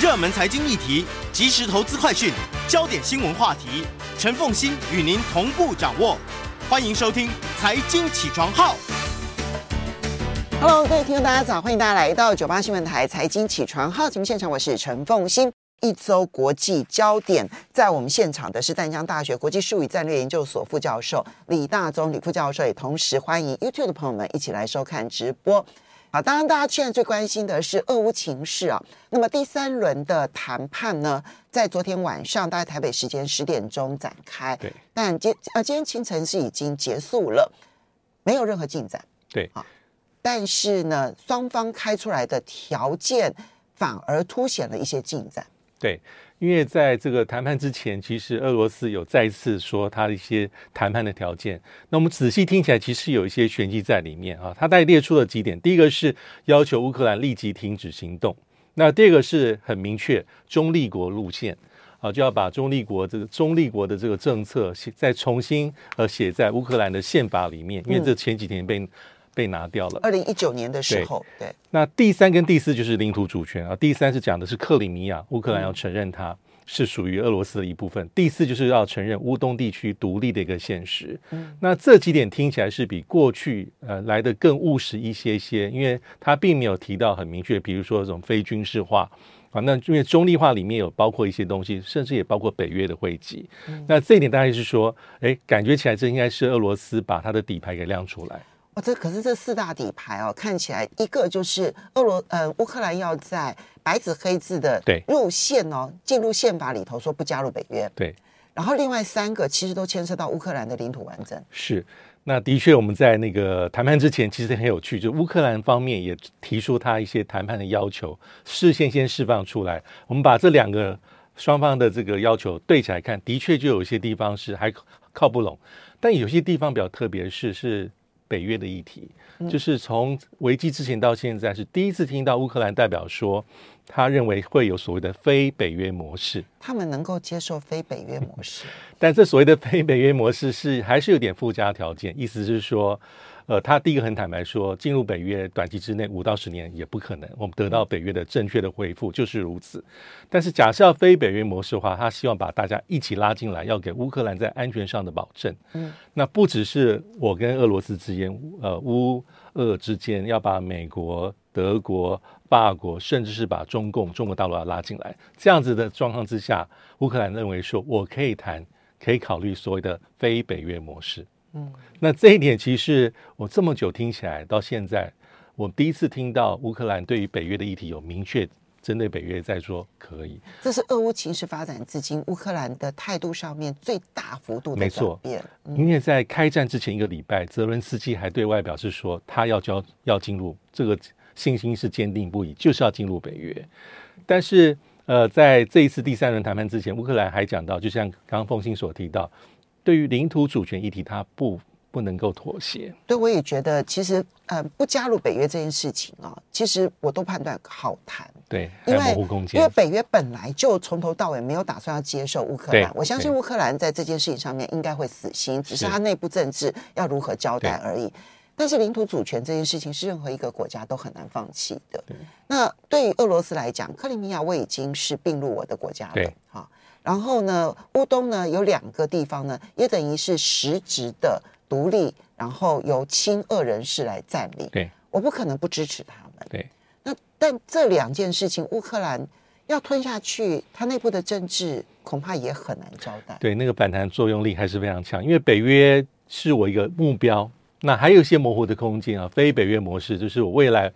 热门财经议题、即时投资快讯、焦点新闻话题，陈凤欣与您同步掌握。欢迎收听《财经起床号》。Hello，各位听众，大家早！欢迎大家来到九八新闻台《财经起床号》节目现场，我是陈凤欣。一周国际焦点，在我们现场的是淡江大学国际术语战略研究所副教授李大宗李副教授，也同时欢迎 YouTube 的朋友们一起来收看直播。好，当然大家现在最关心的是俄乌情势啊。那么第三轮的谈判呢，在昨天晚上大概台北时间十点钟展开，对，但今呃今天清晨是已经结束了，没有任何进展，对啊。但是呢，双方开出来的条件反而凸显了一些进展。对，因为在这个谈判之前，其实俄罗斯有再次说他的一些谈判的条件。那我们仔细听起来，其实有一些玄机在里面啊。他大概列出了几点：第一个是要求乌克兰立即停止行动；那第二个是很明确中立国路线啊，就要把中立国这个中立国的这个政策写再重新呃写在乌克兰的宪法里面，因为这前几天被。被拿掉了。二零一九年的时候，对，对。那第三跟第四就是领土主权啊。第三是讲的是克里米亚，乌克兰要承认它是属于俄罗斯的一部分。嗯、第四就是要承认乌东地区独立的一个现实。嗯。那这几点听起来是比过去呃来的更务实一些些，因为它并没有提到很明确，比如说这种非军事化啊。那因为中立化里面有包括一些东西，甚至也包括北约的汇集。嗯、那这一点大概是说，哎，感觉起来这应该是俄罗斯把它的底牌给亮出来。这可是这四大底牌哦，看起来一个就是俄罗呃乌克兰要在白纸黑字的入宪哦，进入宪法里头说不加入北约。对，然后另外三个其实都牵涉到乌克兰的领土完整。是，那的确我们在那个谈判之前其实很有趣，就乌克兰方面也提出他一些谈判的要求，事先先释放出来。我们把这两个双方的这个要求对起来看，的确就有一些地方是还靠不拢，但有些地方比较特别是是。北约的议题，就是从危机之前到现在，是第一次听到乌克兰代表说，他认为会有所谓的非北约模式。他们能够接受非北约模式，但这所谓的非北约模式是还是有点附加条件，意思是说。呃，他第一个很坦白说，进入北约短期之内五到十年也不可能，我们得到北约的正确的回复就是如此。但是假设要非北约模式的话，他希望把大家一起拉进来，要给乌克兰在安全上的保证。嗯，那不只是我跟俄罗斯之间，呃，乌俄之间要把美国、德国、法国，甚至是把中共、中国大陆要拉进来，这样子的状况之下，乌克兰认为说我可以谈，可以考虑所谓的非北约模式。嗯，那这一点其实我这么久听起来，到现在我第一次听到乌克兰对于北约的议题有明确针对北约在说可以。这是俄乌情势发展至今乌克兰的态度上面最大幅度的转变。没错，因为在开战之前一个礼拜，泽伦斯基还对外表示说他要交要进入，这个信心是坚定不移，就是要进入北约。但是呃，在这一次第三轮谈判之前，乌克兰还讲到，就像刚刚凤馨所提到。对于领土主权议题，他不不能够妥协。对，我也觉得，其实呃，不加入北约这件事情啊，其实我都判断好谈。对，因为因为北约本来就从头到尾没有打算要接受乌克兰，我相信乌克兰在这件事情上面应该会死心，只是他内部政治要如何交代而已。但是领土主权这件事情是任何一个国家都很难放弃的。对，那对于俄罗斯来讲，克里米亚我已经是并入我的国家了。哈。然后呢，乌东呢有两个地方呢，也等于是实质的独立，然后由亲俄人士来占领。对，我不可能不支持他们。对，那但这两件事情，乌克兰要吞下去，它内部的政治恐怕也很难交代。对，那个反弹作用力还是非常强，因为北约是我一个目标，那还有一些模糊的空间啊。非北约模式就是我未来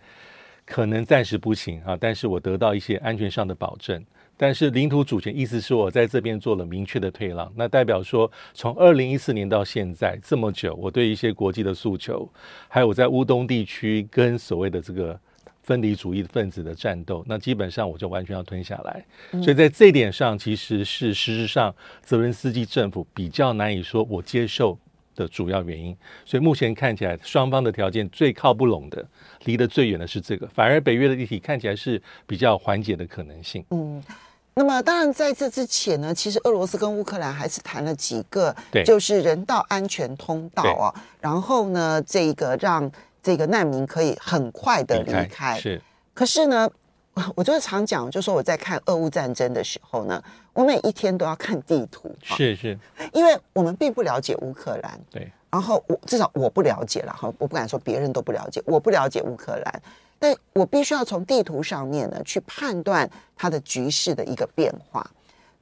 可能暂时不行啊，但是我得到一些安全上的保证。但是领土主权意思是我在这边做了明确的退让，那代表说从二零一四年到现在这么久，我对一些国际的诉求，还有我在乌东地区跟所谓的这个分离主义分子的战斗，那基本上我就完全要吞下来。所以在这一点上，其实是事实上泽伦斯基政府比较难以说我接受的主要原因。所以目前看起来，双方的条件最靠不拢的，离得最远的是这个，反而北约的议题看起来是比较缓解的可能性。嗯。那么，当然在这之前呢，其实俄罗斯跟乌克兰还是谈了几个，就是人道安全通道啊。然后呢，这个让这个难民可以很快的离开。是。可是呢，我就是常讲，就说我在看俄乌战争的时候呢，我每一天都要看地图，是是，因为我们并不了解乌克兰，对，然后我至少我不了解了哈，我不敢说别人都不了解，我不了解乌克兰，但我必须要从地图上面呢去判断它的局势的一个变化。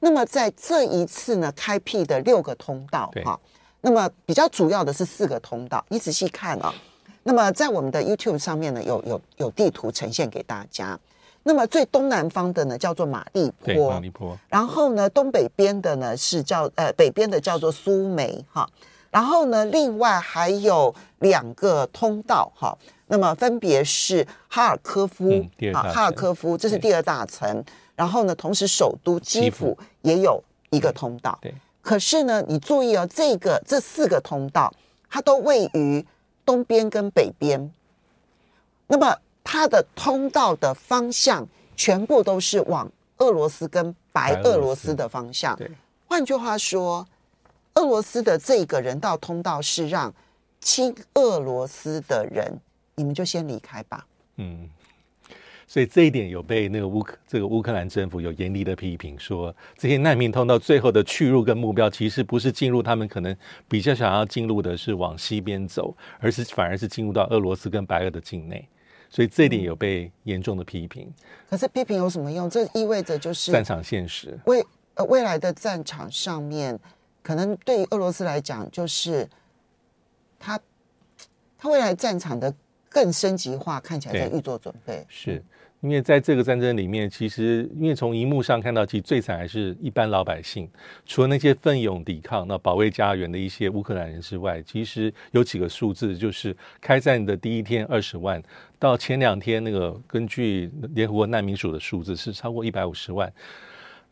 那么在这一次呢，开辟的六个通道哈，那么比较主要的是四个通道，你仔细看啊。那么在我们的 YouTube 上面呢，有有有地图呈现给大家。那么最东南方的呢叫做马利坡，马利坡。然后呢，东北边的呢是叫呃北边的叫做苏梅哈。然后呢，另外还有两个通道哈。那么分别是哈尔科夫啊，哈尔科夫这是第二大城。然后呢，同时首都基辅也有一个通道。对。可是呢，你注意哦，这个这四个通道它都位于东边跟北边。那么。它的通道的方向全部都是往俄罗斯跟白俄罗斯的方向。对，换句话说，俄罗斯的这个人道通道是让亲俄罗斯的人，你们就先离开吧。嗯，所以这一点有被那个乌克这个乌克兰政府有严厉的批评，说这些难民通道最后的去路跟目标其实不是进入他们可能比较想要进入的是往西边走，而是反而是进入到俄罗斯跟白俄的境内。所以这一点有被严重的批评，可是批评有什么用？这意味着就是战场现实未呃未来的战场上面，可能对于俄罗斯来讲，就是他他未来战场的更升级化，看起来在预做准备。是。因为在这个战争里面，其实因为从荧幕上看到，其实最惨还是一般老百姓。除了那些奋勇抵抗、那保卫家园的一些乌克兰人之外，其实有几个数字，就是开战的第一天二十万，到前两天那个根据联合国难民署的数字是超过一百五十万。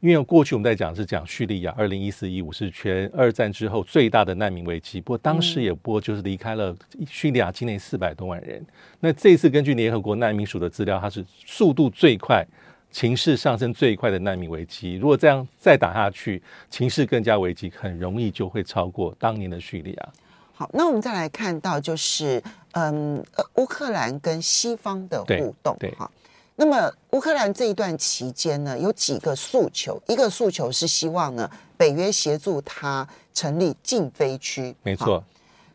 因为过去我们在讲是讲叙利亚，二零一四一五是全二战之后最大的难民危机，不过当时也不过就是离开了叙利亚境内四百多万人。那这次根据联合国难民署的资料，它是速度最快、情势上升最快的难民危机。如果这样再打下去，情势更加危机，很容易就会超过当年的叙利亚。好，那我们再来看到就是，嗯，乌克兰跟西方的互动，对，好。那么乌克兰这一段期间呢，有几个诉求。一个诉求是希望呢，北约协助他成立禁飞区。没错。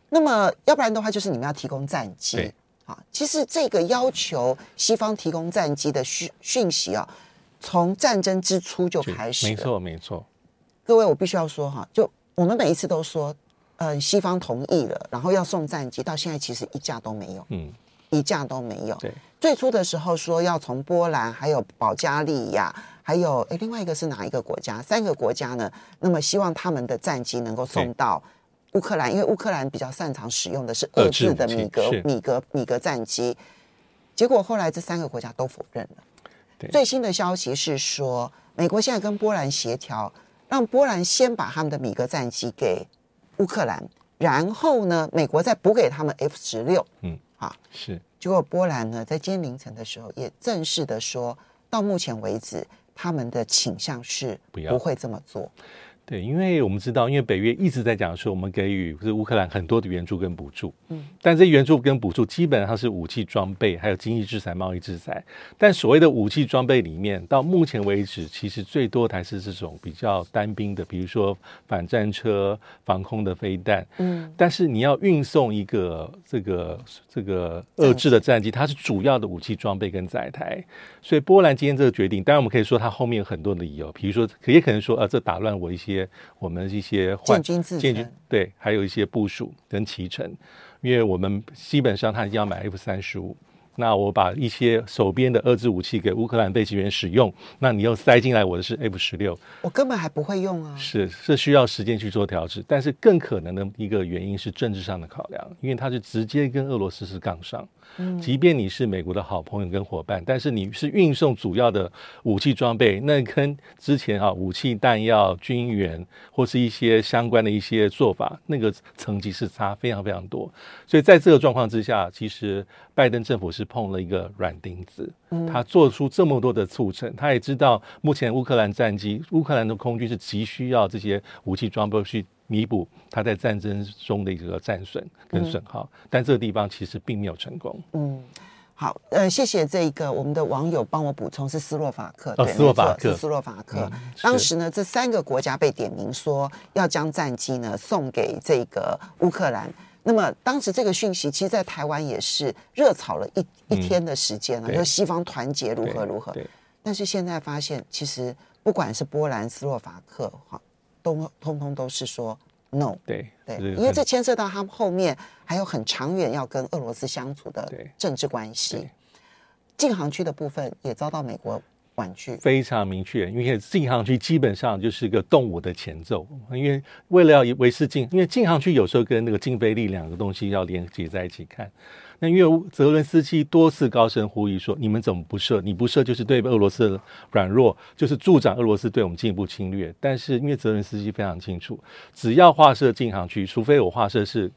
那么要不然的话，就是你们要提供战机。啊，其实这个要求西方提供战机的讯讯息啊，从战争之初就开始。没错，没错。各位，我必须要说哈，就我们每一次都说，呃，西方同意了，然后要送战机，到现在其实一架都没有。嗯。一架都没有。对，最初的时候说要从波兰、还有保加利亚，还有诶另外一个是哪一个国家？三个国家呢？那么希望他们的战机能够送到乌克兰，因为乌克兰比较擅长使用的是俄制的米格米格米格战机。结果后来这三个国家都否认了。最新的消息是说，美国现在跟波兰协调，让波兰先把他们的米格战机给乌克兰，然后呢，美国再补给他们 F 十六。嗯。啊，是。结果波兰呢，在今天凌晨的时候，也正式的说，到目前为止，他们的倾向是不会这么做。对，因为我们知道，因为北约一直在讲说，我们给予是乌克兰很多的援助跟补助，嗯，但这援助跟补助基本上是武器装备，还有经济制裁、贸易制裁。但所谓的武器装备里面，到目前为止，其实最多的还是这种比较单兵的，比如说反战车、防空的飞弹，嗯。但是你要运送一个这个这个遏制的战机，它是主要的武器装备跟载台。所以波兰今天这个决定，当然我们可以说它后面有很多的理由，比如说可也可能说，呃，这打乱我一些。些我们一些建军对，还有一些部署跟期程，因为我们基本上他一定要买 F 三十五，那我把一些手边的遏制武器给乌克兰飞行员使用，那你又塞进来我的是 F 十六，我根本还不会用啊，是是需要时间去做调制，但是更可能的一个原因是政治上的考量，因为它是直接跟俄罗斯是杠上。即便你是美国的好朋友跟伙伴，但是你是运送主要的武器装备，那跟之前啊武器弹药、军援或是一些相关的一些做法，那个层级是差非常非常多。所以在这个状况之下，其实拜登政府是碰了一个软钉子。他做出这么多的促成，他也知道目前乌克兰战机、乌克兰的空军是急需要这些武器装备去。弥补他在战争中的一个战损跟损耗，嗯，但这个地方其实并没有成功。嗯，好，呃，谢谢这个我们的网友帮我补充，是斯洛伐克，哦、对，斯洛伐克，斯洛伐克。嗯、当时呢，这三个国家被点名说要将战机呢送给这个乌克兰。那么当时这个讯息，其实，在台湾也是热炒了一一天的时间了，就、嗯、西方团结如何如何。但是现在发现，其实不管是波兰、斯洛伐克，哈，都通通都是说。no，对对，因为这牵涉到他们后面还有很长远要跟俄罗斯相处的政治关系。禁航区的部分也遭到美国婉拒，非常明确，因为禁航区基本上就是个动武的前奏，因为为了要维持禁，因为禁航区有时候跟那个禁飞令两个东西要连接在一起看。那因为泽伦斯基多次高声呼吁说：“你们怎么不设？你不设就是对俄罗斯的软弱，就是助长俄罗斯对我们进一步侵略。”但是因为泽伦斯基非常清楚，只要划设禁航区，除非我划设是。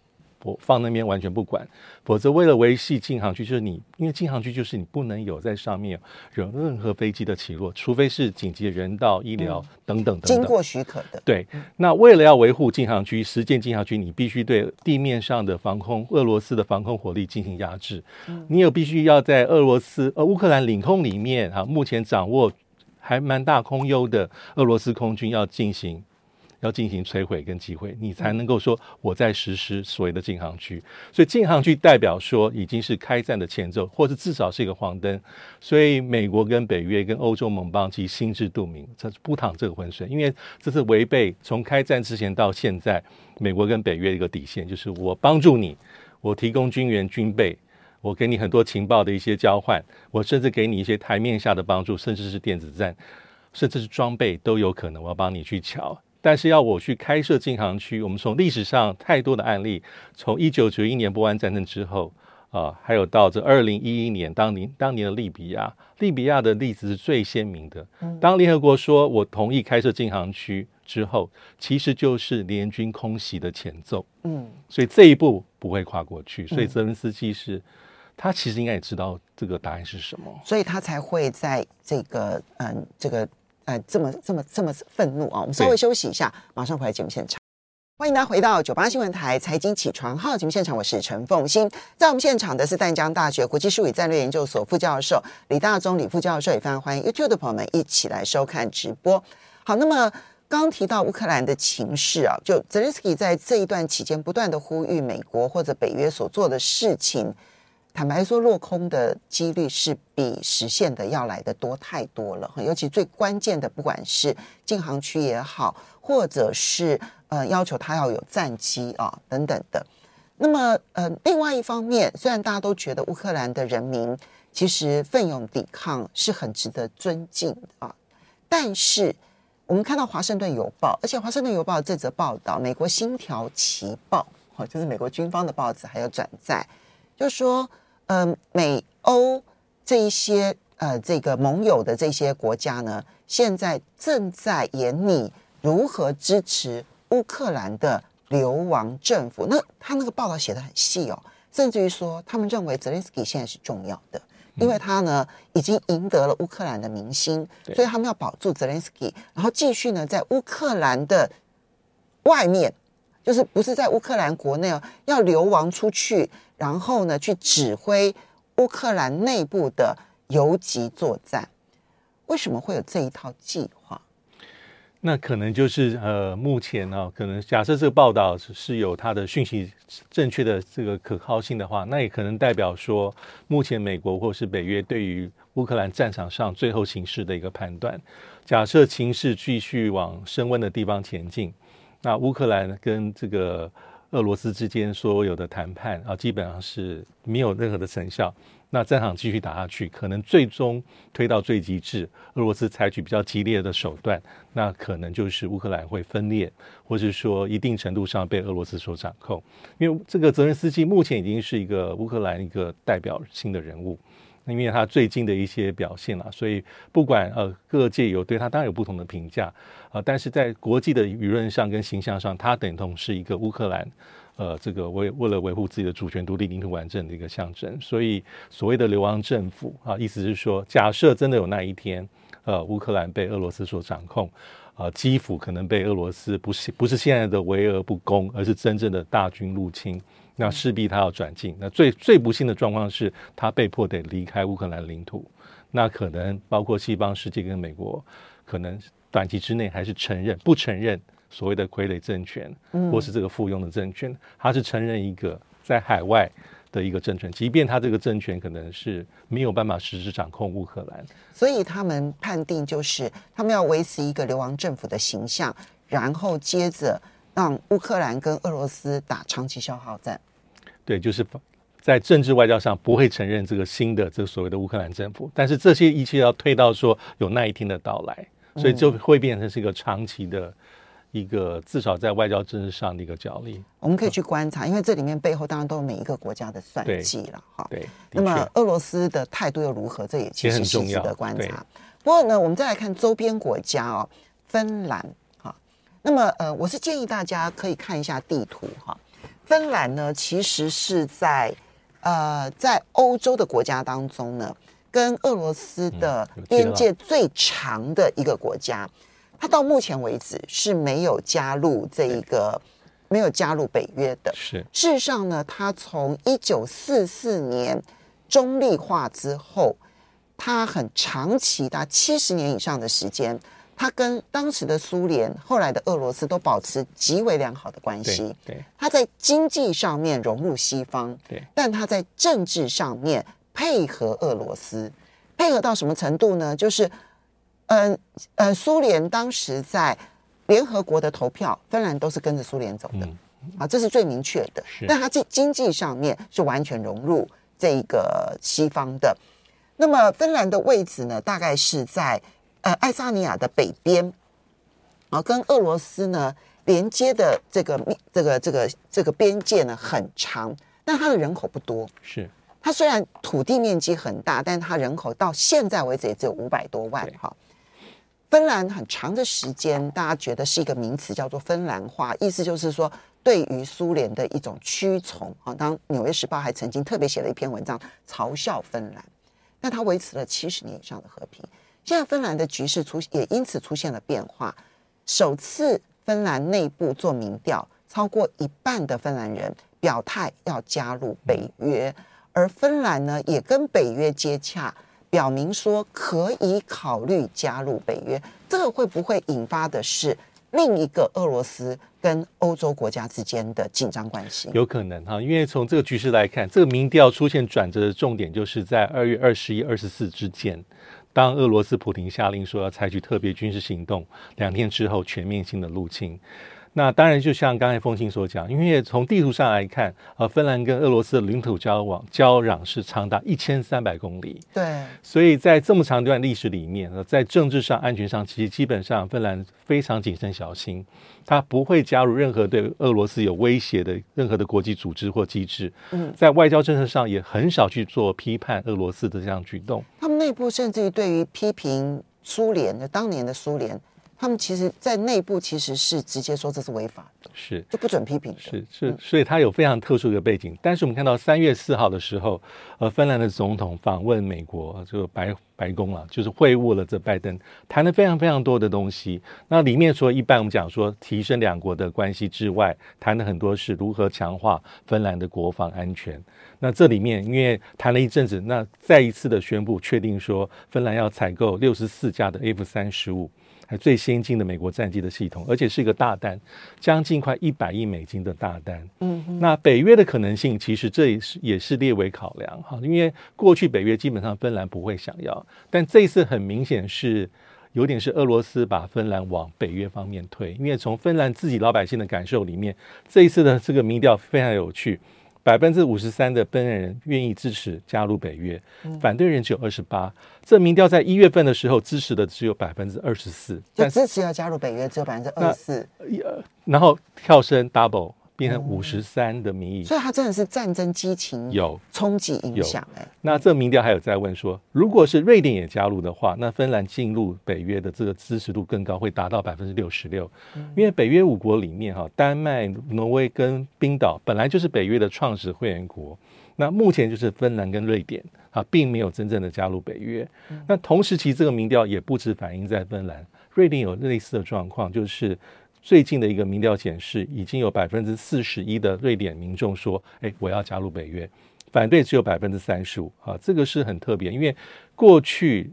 我放那边完全不管，否则为了维系禁航区，就是你，因为禁航区就是你不能有在上面有任何飞机的起落，除非是紧急人道、医疗等等等等，经过许可的。对，那为了要维护禁航区，实践禁航区，你必须对地面上的防空俄罗斯的防空火力进行压制。你有必须要在俄罗斯呃乌克兰领空里面啊，目前掌握还蛮大空优的俄罗斯空军要进行。要进行摧毁跟击毁，你才能够说我在实施所谓的禁航区。所以禁航区代表说已经是开战的前奏，或者至少是一个黄灯。所以美国跟北约跟欧洲盟邦其实心知肚明，这是不淌这个浑水，因为这是违背从开战之前到现在美国跟北约一个底线，就是我帮助你，我提供军援军备，我给你很多情报的一些交换，我甚至给你一些台面下的帮助，甚至是电子战，甚至是装备都有可能，我要帮你去乔。但是要我去开设禁航区，我们从历史上太多的案例，从一九九一年波湾战争之后啊、呃，还有到这二零一一年当年当年的利比亚，利比亚的例子是最鲜明的。当联合国说我同意开设禁航区之后，其实就是联军空袭的前奏。嗯，所以这一步不会跨过去。所以泽伦斯基是，他其实应该也知道这个答案是什么，所以他才会在这个嗯这个。呃，这么这么这么愤怒啊！我们稍微休息一下，马上回来节目现场。欢迎大家回到九八新闻台财经起床号节目现场，我是陈凤欣。在我们现场的是淡江大学国际事务与战略研究所副教授李大中李副教授，也非常欢迎 YouTube 的朋友们一起来收看直播。好，那么刚刚提到乌克兰的情势啊，就泽连斯基在这一段期间不断的呼吁美国或者北约所做的事情。坦白说，落空的几率是比实现的要来的多太多了。尤其最关键的，不管是禁航区也好，或者是呃要求他要有战机啊等等的。那么呃，另外一方面，虽然大家都觉得乌克兰的人民其实奋勇抵抗是很值得尊敬啊，但是我们看到《华盛顿邮报》，而且《华盛顿邮报》这则报道，美国《星条旗报》哦，就是美国军方的报纸，还有转载，就说。嗯、呃，美欧这一些呃，这个盟友的这些国家呢，现在正在研拟如何支持乌克兰的流亡政府。那他那个报道写的很细哦，甚至于说，他们认为泽连斯基现在是重要的，因为他呢已经赢得了乌克兰的民心，所以他们要保住泽连斯基，然后继续呢在乌克兰的外面，就是不是在乌克兰国内哦，要流亡出去。然后呢，去指挥乌克兰内部的游击作战，为什么会有这一套计划？那可能就是呃，目前呢、哦，可能假设这个报道是有它的讯息正确的这个可靠性的话，那也可能代表说，目前美国或是北约对于乌克兰战场上最后形势的一个判断。假设情势继续往升温的地方前进，那乌克兰跟这个。俄罗斯之间所有的谈判啊，基本上是没有任何的成效。那战场继续打下去，可能最终推到最极致，俄罗斯采取比较激烈的手段，那可能就是乌克兰会分裂，或是说一定程度上被俄罗斯所掌控。因为这个泽连斯基目前已经是一个乌克兰一个代表性的人物。因为他最近的一些表现了，所以不管呃各界有对他当然有不同的评价、呃，但是在国际的舆论上跟形象上，他等同是一个乌克兰呃这个为为了维护自己的主权、独立、领土完整的一个象征。所以所谓的流亡政府啊，意思是说，假设真的有那一天，呃乌克兰被俄罗斯所掌控，啊、基辅可能被俄罗斯不是不是现在的围而不攻，而是真正的大军入侵。那势必他要转进。那最最不幸的状况是他被迫得离开乌克兰领土。那可能包括西方世界跟美国，可能短期之内还是承认不承认所谓的傀儡政权，或是这个附庸的政权，他是承认一个在海外的一个政权，即便他这个政权可能是没有办法实质掌控乌克兰。所以他们判定就是他们要维持一个流亡政府的形象，然后接着让乌克兰跟俄罗斯打长期消耗战。对，就是。在政治外交上不会承认这个新的这个所谓的乌克兰政府，但是这些一切要推到说有那一天的到来，所以就会变成是一个长期的一个至少在外交政治上的一个角力。我们可以去观察，因为这里面背后当然都有每一个国家的算计了哈。对，那么俄罗斯的态度又如何？这也其实是值得观察。不过呢，我们再来看周边国家哦，芬兰哈。那么呃，我是建议大家可以看一下地图哈。芬兰呢，其实是在。呃，在欧洲的国家当中呢，跟俄罗斯的边界最长的一个国家，它到目前为止是没有加入这一个没有加入北约的。是，事实上呢，它从一九四四年中立化之后，它很长期达七十年以上的时间。他跟当时的苏联、后来的俄罗斯都保持极为良好的关系。对，他在经济上面融入西方，对，但他在政治上面配合俄罗斯，配合到什么程度呢？就是，嗯、呃、苏联当时在联合国的投票，芬兰都是跟着苏联走的，嗯、啊，这是最明确的。但他在经济上面是完全融入这个西方的。那么芬兰的位置呢，大概是在。呃，爱沙尼亚的北边，啊，跟俄罗斯呢连接的这个这个这个这个边界呢很长，但它的人口不多。是，它虽然土地面积很大，但它人口到现在为止也只有五百多万。哈，芬兰很长的时间，大家觉得是一个名词，叫做芬兰化，意思就是说对于苏联的一种屈从。啊，当《纽约时报》还曾经特别写了一篇文章嘲笑芬兰，但它维持了七十年以上的和平。现在芬兰的局势出也因此出现了变化。首次芬兰内部做民调，超过一半的芬兰人表态要加入北约，而芬兰呢也跟北约接洽，表明说可以考虑加入北约。这个会不会引发的是另一个俄罗斯跟欧洲国家之间的紧张关系？有可能哈，因为从这个局势来看，这个民调出现转折的重点就是在二月二十一、二十四之间。当俄罗斯普廷下令说要采取特别军事行动，两天之后全面性的入侵，那当然就像刚才凤信所讲，因为从地图上来看，呃，芬兰跟俄罗斯的领土交往交壤是长达一千三百公里，对，所以在这么长一段历史里面，在政治上、安全上，其实基本上芬兰非常谨慎小心。他不会加入任何对俄罗斯有威胁的任何的国际组织或机制。嗯，在外交政策上也很少去做批判俄罗斯的这样举动。他们内部甚至于对于批评苏联的当年的苏联。他们其实，在内部其实是直接说这是违法的，是就不准批评的，是是，所以他有非常特殊的背景。但是我们看到三月四号的时候，呃，芬兰的总统访问美国，这个白白宫啊，就是会晤了这拜登，谈了非常非常多的东西。那里面说，一般我们讲说提升两国的关系之外，谈了很多是如何强化芬兰的国防安全。那这里面因为谈了一阵子，那再一次的宣布确定说，芬兰要采购六十四架的 F 三十五。还最先进的美国战机的系统，而且是一个大单，将近快一百亿美金的大单。嗯哼，那北约的可能性，其实这也是也是列为考量哈，因为过去北约基本上芬兰不会想要，但这一次很明显是有点是俄罗斯把芬兰往北约方面推，因为从芬兰自己老百姓的感受里面，这一次的这个民调非常有趣。百分之五十三的芬兰人愿意支持加入北约，反对人只有二十八。这民调在一月份的时候支持的只有百分之二十四，就支持要加入北约只有百分之二十四，然后跳升 double。变成五十三的民意，所以它真的是战争激情有冲击影响哎。那这民调还有在问说，如果是瑞典也加入的话，那芬兰进入北约的这个支持度更高，会达到百分之六十六。因为北约五国里面哈，丹麦、挪威跟冰岛本来就是北约的创始会员国，那目前就是芬兰跟瑞典啊，并没有真正的加入北约。那同时期这个民调也不止反映在芬兰，瑞典有类似的状况，就是。最近的一个民调显示，已经有百分之四十一的瑞典民众说：“哎，我要加入北约。”反对只有百分之三十五啊，这个是很特别，因为过去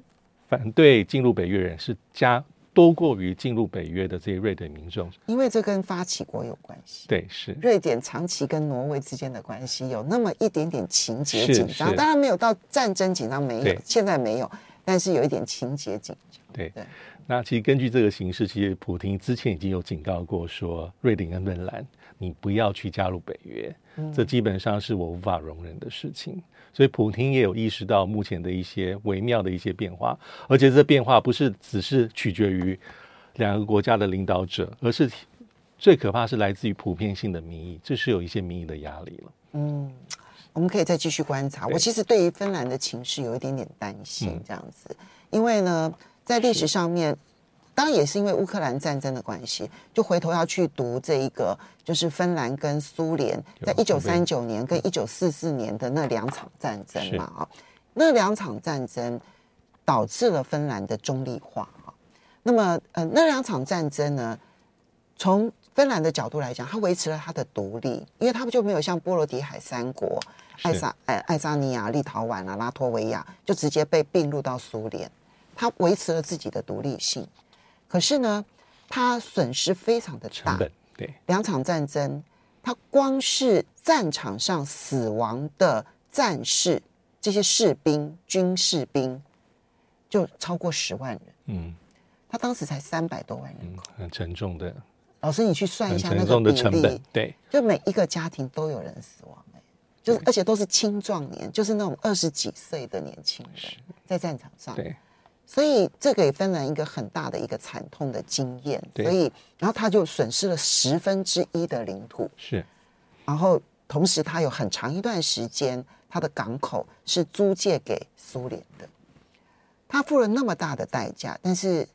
反对进入北约人是加。多过于进入北约的这些瑞典民众，因为这跟发起国有关系。对，是瑞典长期跟挪威之间的关系有那么一点点情节紧张，当然没有到战争紧张，没有，现在没有，但是有一点情节紧张。对对，那其实根据这个形势，其实普京之前已经有警告过说，瑞典跟芬兰，你不要去加入北约，嗯，这基本上是我无法容忍的事情。所以普京也有意识到目前的一些微妙的一些变化，而且这变化不是只是取决于两个国家的领导者，而是最可怕是来自于普遍性的民意，这是有一些民意的压力了。嗯，我们可以再继续观察。我其实对于芬兰的情势有一点点担心，这样子，嗯，因为呢，在历史上面。当然也是因为乌克兰战争的关系，就回头要去读这一个，就是芬兰跟苏联在一九三九年跟一九四四年的那两场战争嘛啊，那两场战争导致了芬兰的中立化啊。那么呃，那两场战争呢，从芬兰的角度来讲，它维持了它的独立，因为它不就没有像波罗的海三国爱沙爱爱沙尼亚、立陶宛啊、拉脱维亚就直接被并入到苏联，它维持了自己的独立性。可是呢，他损失非常的大。对，两场战争，他光是战场上死亡的战士，这些士兵、军士兵，就超过十万人。嗯，他当时才三百多万人，嗯，很沉重的。老师，你去算一下那个比例，对，就每一个家庭都有人死亡，欸，就是而且都是青壮年，就是那种二十几岁的年轻人在战场上。对。所以这给芬兰一个很大的一个惨痛的经验，所以然后他就损失了十分之一的领土，是，然后同时他有很长一段时间他的港口是租借给苏联的，他付了那么大的代价，但是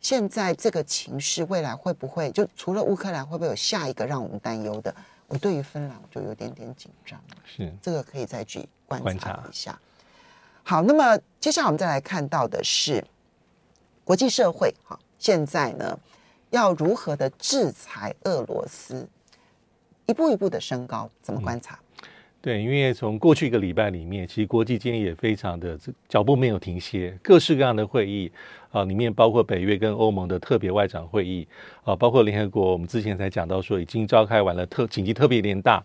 现在这个情势未来会不会就除了乌克兰会不会有下一个让我们担忧的？我对于芬兰我就有点点紧张，是。这个可以再去观察。一下。好，那么接下来我们再来看到的是国际社会，哈，现在呢要如何的制裁俄罗斯，一步一步的升高，怎么观察？嗯、对，因为从过去一个礼拜里面，其实国际间也非常的脚步没有停歇，各式各样的会议啊，里面包括北约跟欧盟的特别外长会议啊，包括联合国，我们之前才讲到说已经召开完了特紧急特别联大。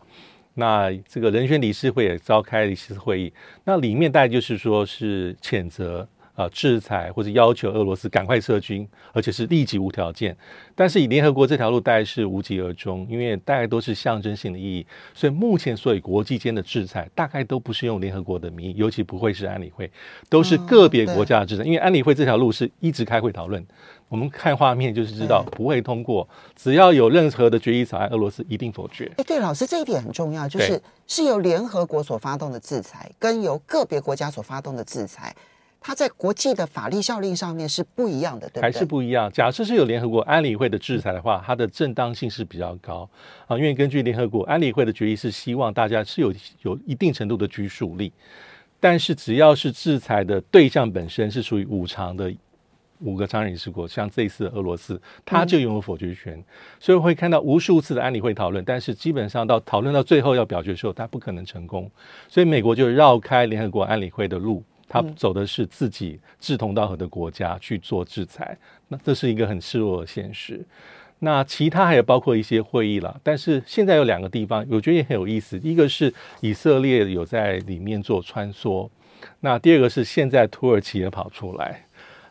那这个人选理事会也召开了一次会议，那里面大概就是说是谴责啊、制裁或者要求俄罗斯赶快撤军，而且是立即无条件。但是以联合国这条路大概是无疾而终，因为大概都是象征性的意义，所以目前所有国际间的制裁大概都不是用联合国的名义，尤其不会是安理会，都是个别国家的制裁。因为安理会这条路是一直开会讨论。我们看画面就是知道不会通过，只要有任何的决议草案，俄罗斯一定否决。哎，对，老师这一点很重要，就是是由联合国所发动的制裁，跟由个别国家所发动的制裁，它在国际的法律效力上面是不一样的，对不对？还是不一样。假设是有联合国安理会的制裁的话，它的正当性是比较高啊，因为根据联合国安理会的决议是希望大家是有有一定程度的拘束力，但是只要是制裁的对象本身是属于无偿的。五个常任理事国，像这一次的俄罗斯，他就拥有否决权，嗯，所以会看到无数次的安理会讨论，但是基本上到讨论到最后要表决的时候，他不可能成功，所以美国就绕开联合国安理会的路，他走的是自己志同道合的国家去做制裁，那这是一个很赤裸的现实。那其他还有包括一些会议了，但是现在有两个地方，我觉得也很有意思，一个是以色列有在里面做穿梭，那第二个是现在土耳其也跑出来。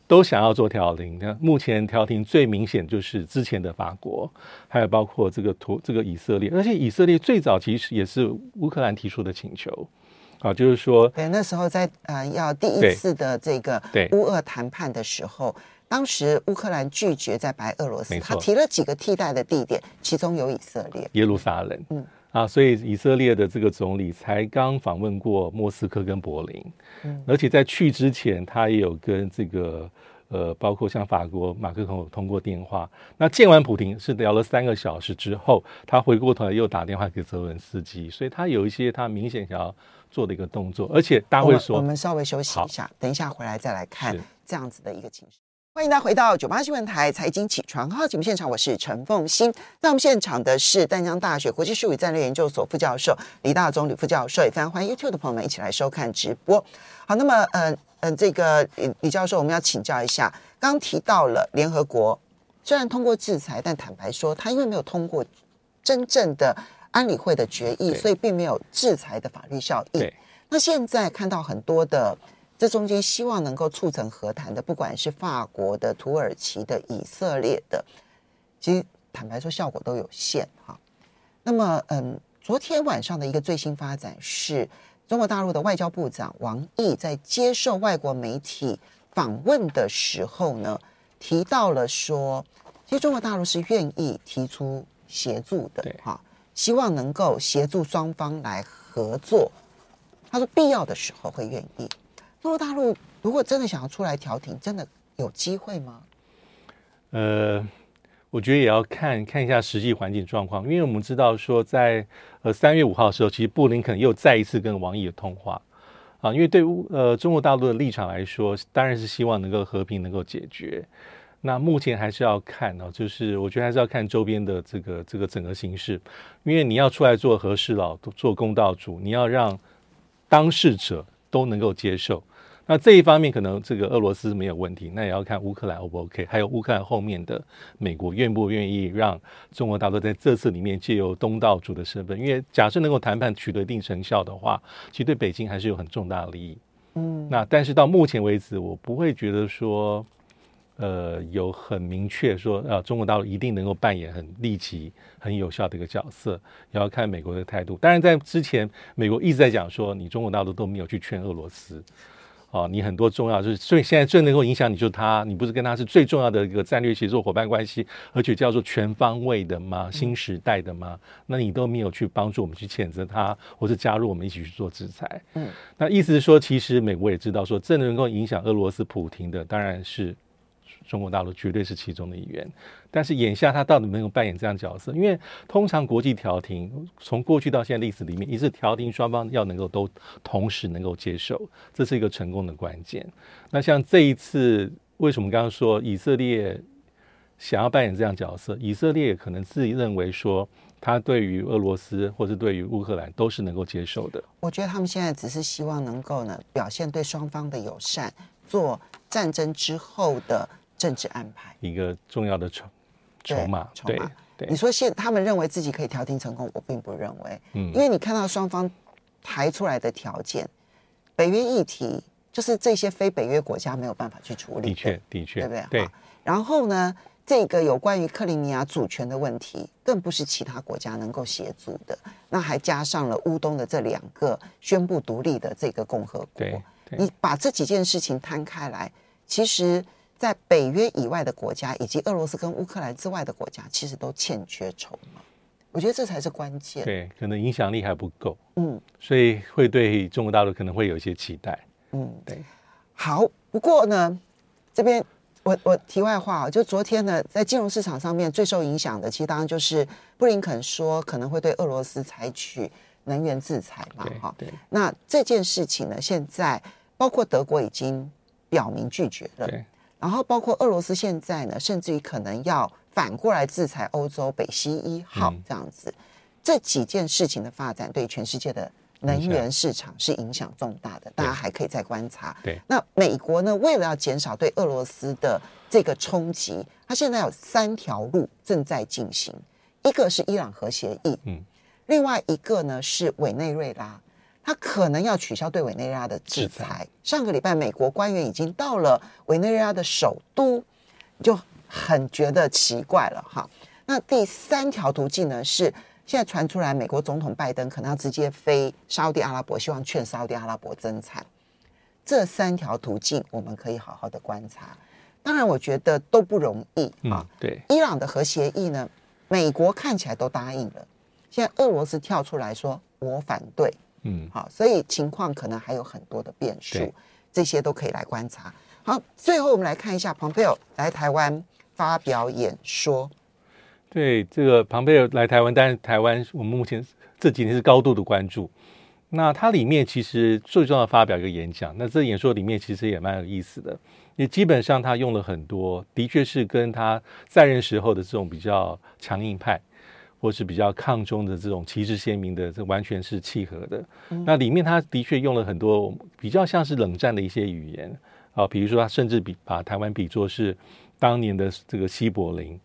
都想要做调停，那目前调停最明显就是之前的法国，还有包括这个图这个以色列，而且以色列最早其实也是乌克兰提出的请求，啊，就是说，对，那时候在呃要第一次的这个乌俄谈判的时候，当时乌克兰拒绝在白俄罗斯，他提了几个替代的地点，其中有以色列，耶路撒冷，嗯。啊，所以以色列的这个总理才刚访问过莫斯科跟柏林，嗯，而且在去之前，他也有跟这个呃，包括像法国马克龙通过电话。那见完普丁是聊了三个小时之后，他回过头来又打电话给泽文斯基，所以他有一些他明显想要做的一个动作。而且大家会说，我们稍微休息一下，等一下回来再来看这样子的一个情绪。欢迎大家回到九八新闻台财经起床号节目现场，我是陈凤欣。在我们现场的是淡江大学国际事务与战略研究所副教授李大中李副教授，也非常欢迎 YouTube 的朋友们一起来收看直播。好，那么，嗯、呃、嗯、呃，这个李李教授，我们要请教一下，刚提到了联合国虽然通过制裁，但坦白说，他因为没有通过真正的安理会的决议，所以并没有制裁的法律效应。那现在看到很多的。这中间希望能够促成和谈的，不管是法国的、土耳其的、以色列的，其实坦白说效果都有限哈。那么，嗯，昨天晚上的一个最新发展是，中国大陆的外交部长王毅在接受外国媒体访问的时候呢，提到了说，其实中国大陆是愿意提出协助的哈，希望能够协助双方来合作。他说必要的时候会愿意。中国大陆如果真的想要出来调停，真的有机会吗？呃，我觉得也要看看一下实际环境状况，因为我们知道说在，呃三月五号的时候，其实布林肯又再一次跟王毅的通话啊，因为对呃中国大陆的立场来说，当然是希望能够和平能够解决。那目前还是要看哦，就是我觉得还是要看周边的这个这个整个形势，因为你要出来做和事佬，做公道主，你要让当事者都能够接受。那这一方面可能这个俄罗斯没有问题，那也要看乌克兰 O 不 OK，还有乌克兰后面的美国愿不愿意让中国大陆在这次里面借由东道主的身份，因为假设能够谈判取得一定成效的话，其实对北京还是有很重大的利益。嗯，那但是到目前为止，我不会觉得说，呃，有很明确说，呃，中国大陆一定能够扮演很立即、很有效的一个角色，也要看美国的态度。当然，在之前，美国一直在讲说，你中国大陆都没有去劝俄罗斯。哦，你很多重要就是，所以现在最能够影响你就是他，你不是跟他是最重要的一个战略协作伙伴关系，而且叫做全方位的吗？新时代的吗？那你都没有去帮助我们去谴责他，或是加入我们一起去做制裁。嗯，那意思是说，其实美国也知道说，真的能够影响俄罗斯普廷的，当然是。中国大陆绝对是其中的一员，但是眼下他到底能够扮演这样角色？因为通常国际调停，从过去到现在历史里面，一次调停双方要能够都同时能够接受，这是一个成功的关键。那像这一次，为什么刚刚说以色列想要扮演这样角色？以色列可能自认为说，他对于俄罗斯或者对于乌克兰都是能够接受的。我觉得他们现在只是希望能够呢表现对双方的友善，做战争之后的。政治安排一个重要的筹筹码，对，对，你说现他们认为自己可以调停成功，我并不认为，嗯，因为你看到双方抬出来的条件，北约议题就是这些非北约国家没有办法去处理，的确，的确，对不对？对。然后呢，这个有关于克里米亚主权的问题，更不是其他国家能够协助的。那还加上了乌东的这两个宣布独立的这个共和国，你把这几件事情摊开来，其实。在北约以外的国家，以及俄罗斯跟乌克兰之外的国家，其实都欠缺筹码。我觉得这才是关键。对，可能影响力还不够。嗯，所以会对中国大陆可能会有一些期待。嗯，对。好，不过呢，这边我我题外话啊，就昨天呢，在金融市场上面最受影响的，其实当然就是布林肯说可能会对俄罗斯采取能源制裁嘛。哈，对。那这件事情呢，现在包括德国已经表明拒绝了。对。然后包括俄罗斯现在呢，甚至于可能要反过来制裁欧洲北溪一号这样子，这几件事情的发展对全世界的能源市场是影响重大的，大家还可以再观察。对，那美国呢，为了要减少对俄罗斯的这个冲击，它现在有三条路正在进行，一个是伊朗核协议，嗯，另外一个呢是委内瑞拉。他可能要取消对委内瑞拉的制裁。上个礼拜，美国官员已经到了委内瑞拉的首都，就很觉得奇怪了哈。那第三条途径呢，是现在传出来，美国总统拜登可能要直接飞沙乌地阿拉伯，希望劝沙乌地阿拉伯增产。这三条途径，我们可以好好的观察。当然，我觉得都不容易啊。对，伊朗的核协议呢，美国看起来都答应了，现在俄罗斯跳出来说，我反对。嗯，好，所以情况可能还有很多的变数，这些都可以来观察。好，最后我们来看一下蓬佩奥来台湾发表演说。对，这个蓬佩奥来台湾，但是台湾我们目前这几年是高度的关注。那它里面其实最重要的发表一个演讲，那这演说里面其实也蛮有意思的。也基本上他用了很多，的确是跟他在任时候的这种比较强硬派，或是比较抗中的这种旗帜鲜明的，这完全是契合的。嗯、那里面他的确用了很多比较像是冷战的一些语言啊，比如说他甚至比把台湾比作是当年的这个西柏林。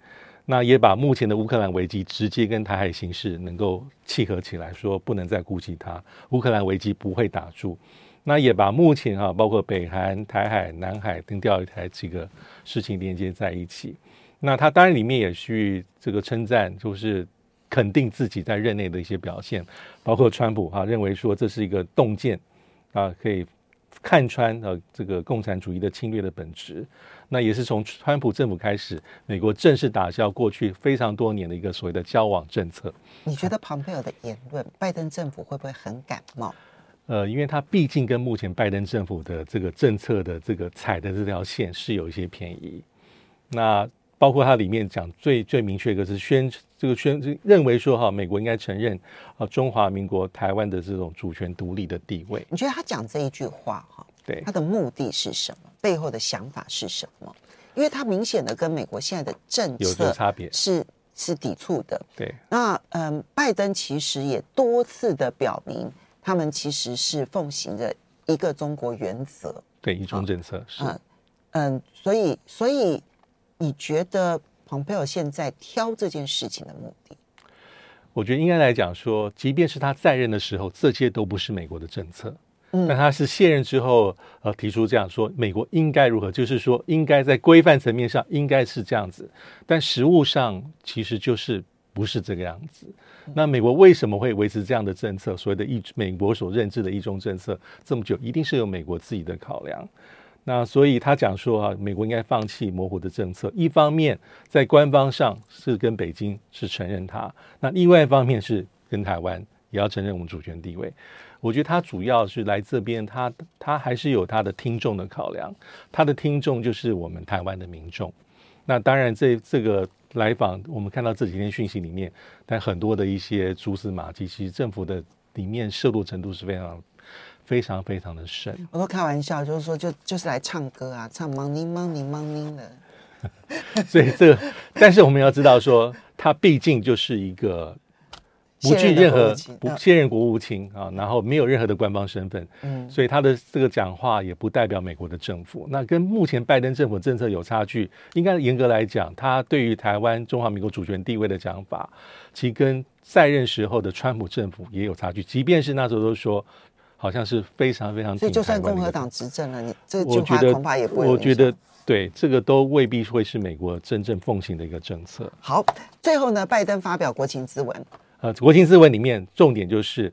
那也把目前的乌克兰危机直接跟台海形势能够契合起来，说不能再顾及它，乌克兰危机不会打住。那也把目前哈包括北韩、台海、南海跟钓鱼台几个事情连接在一起。那他当然里面也去这个称赞，就是肯定自己在任内的一些表现，包括川普哈认为说这是一个洞见啊，可以看穿呃这个共产主义的侵略的本质。那也是从川普政府开始，美国正式打消过去非常多年的一个所谓的交往政策。你觉得庞佩奥的言论，拜登政府会不会很感冒？呃，因为他毕竟跟目前拜登政府的这个政策的这个踩的这条线是有一些偏移。那包括他里面讲最最明确一个是宣这个宣认为说哈，美国应该承认啊中华民国台湾的这种主权独立的地位。你觉得他讲这一句话哈？对，他的目的是什么？背后的想法是什么？因为他明显的跟美国现在的政策有差别，是是抵触的。对，那嗯，拜登其实也多次的表明，他们其实是奉行着一个中国原则，对，一中政策是。嗯嗯，所以所以你觉得蓬佩奥现在挑这件事情的目的？我觉得应该来讲说，即便是他在任的时候，这些都不是美国的政策。但他是卸任之后，呃，提出这样说，美国应该如何？就是说，应该在规范层面上应该是这样子，但实务上其实就是不是这个样子。那美国为什么会维持这样的政策？所谓的“一美国所认知的一中政策”这么久，一定是有美国自己的考量。那所以他讲说啊，美国应该放弃模糊的政策，一方面在官方上是跟北京是承认他，那另外一方面是跟台湾也要承认我们主权地位。我觉得他主要是来这边，他他还是有他的听众的考量，他的听众就是我们台湾的民众。那当然，这这个来访，我们看到这几天讯息里面，但很多的一些蛛丝马迹，其实政府的里面涉入程度是非常非常非常的深。我都开玩笑，就是说，就就是来唱歌啊，唱 Money Money Money 的。所以这个，但是我们要知道说，他毕竟就是一个。不具任何不现任国务卿啊，然后没有任何的官方身份，嗯，所以他的这个讲话也不代表美国的政府。那跟目前拜登政府政策有差距，应该严格来讲，他对于台湾中华民国主权地位的讲法，其实跟在任时候的川普政府也有差距。即便是那时候都说，好像是非常非常，所以就算共和党执政了，你这句话恐怕也不会。我觉得对这个都未必会是美国真正奉行的一个政策。好，最后呢，拜登发表国情咨文。呃，国情咨文里面重点就是，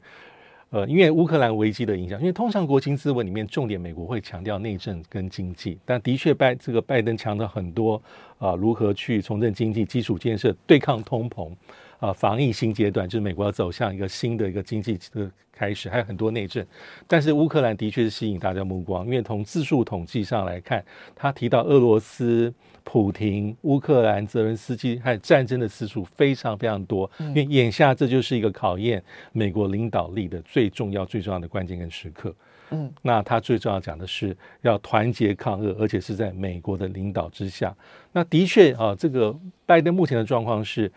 呃，因为乌克兰危机的影响，因为通常国情咨文里面重点美国会强调内政跟经济，但的确拜这个拜登强调很多啊、呃，如何去重振经济基础建设，对抗通膨。啊，防疫新阶段就是美国要走向一个新的一个经济的开始，还有很多内政。但是乌克兰的确是吸引大家目光，因为从字数统计上来看，他提到俄罗斯、普廷、乌克兰、泽连斯基还有战争的次数非常非常多。因为眼下这就是一个考验美国领导力的最重要、最重要的关键跟时刻。嗯，那他最重要讲的是要团结抗俄，而且是在美国的领导之下。那的确啊，这个拜登目前的状况是。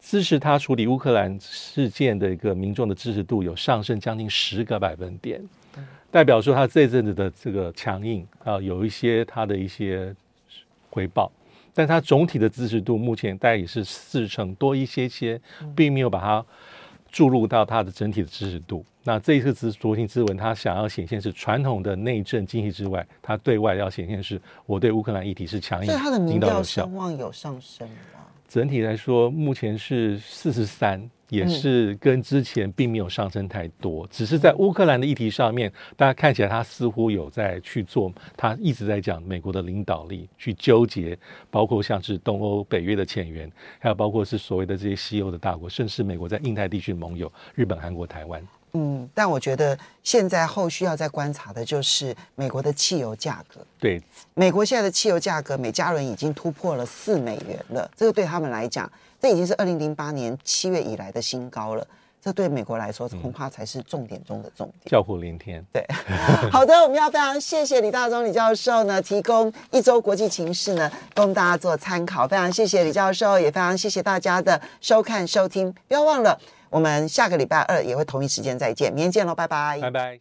支持他处理乌克兰事件的一个民众的支持度有上升将近十个百分点，代表说他这阵子的这个强硬啊，有一些他的一些回报，但他总体的支持度目前大概也是四成多一些些，并没有把它注入到他的整体的支持度。那这一次之国情咨文，他想要显现是传统的内政经济之外，他对外要显现是我对乌克兰议题是强硬，所以他的民调声望有上升。整体来说，目前是四十三，也是跟之前并没有上升太多，嗯、只是在乌克兰的议题上面，大家看起来他似乎有在去做，他一直在讲美国的领导力，去纠结，包括像是东欧、北约的潜援，还有包括是所谓的这些西欧的大国，甚至美国在印太地区的盟友，日本、韩国、台湾。嗯，但我觉得现在后续要再观察的就是美国的汽油价格。对，美国现在的汽油价格每加仑已经突破了四美元了，这个对他们来讲，这已经是二零零八年七月以来的新高了。这对美国来说恐怕才是重点中的重点。叫苦连天。对，好的，我们要非常谢谢李大中李教授呢，提供一周国际情势呢，供大家做参考。非常谢谢李教授，也非常谢谢大家的收看收听。不要忘了，我们下个礼拜二也会同一时间再见，明天见喽，拜拜，拜拜。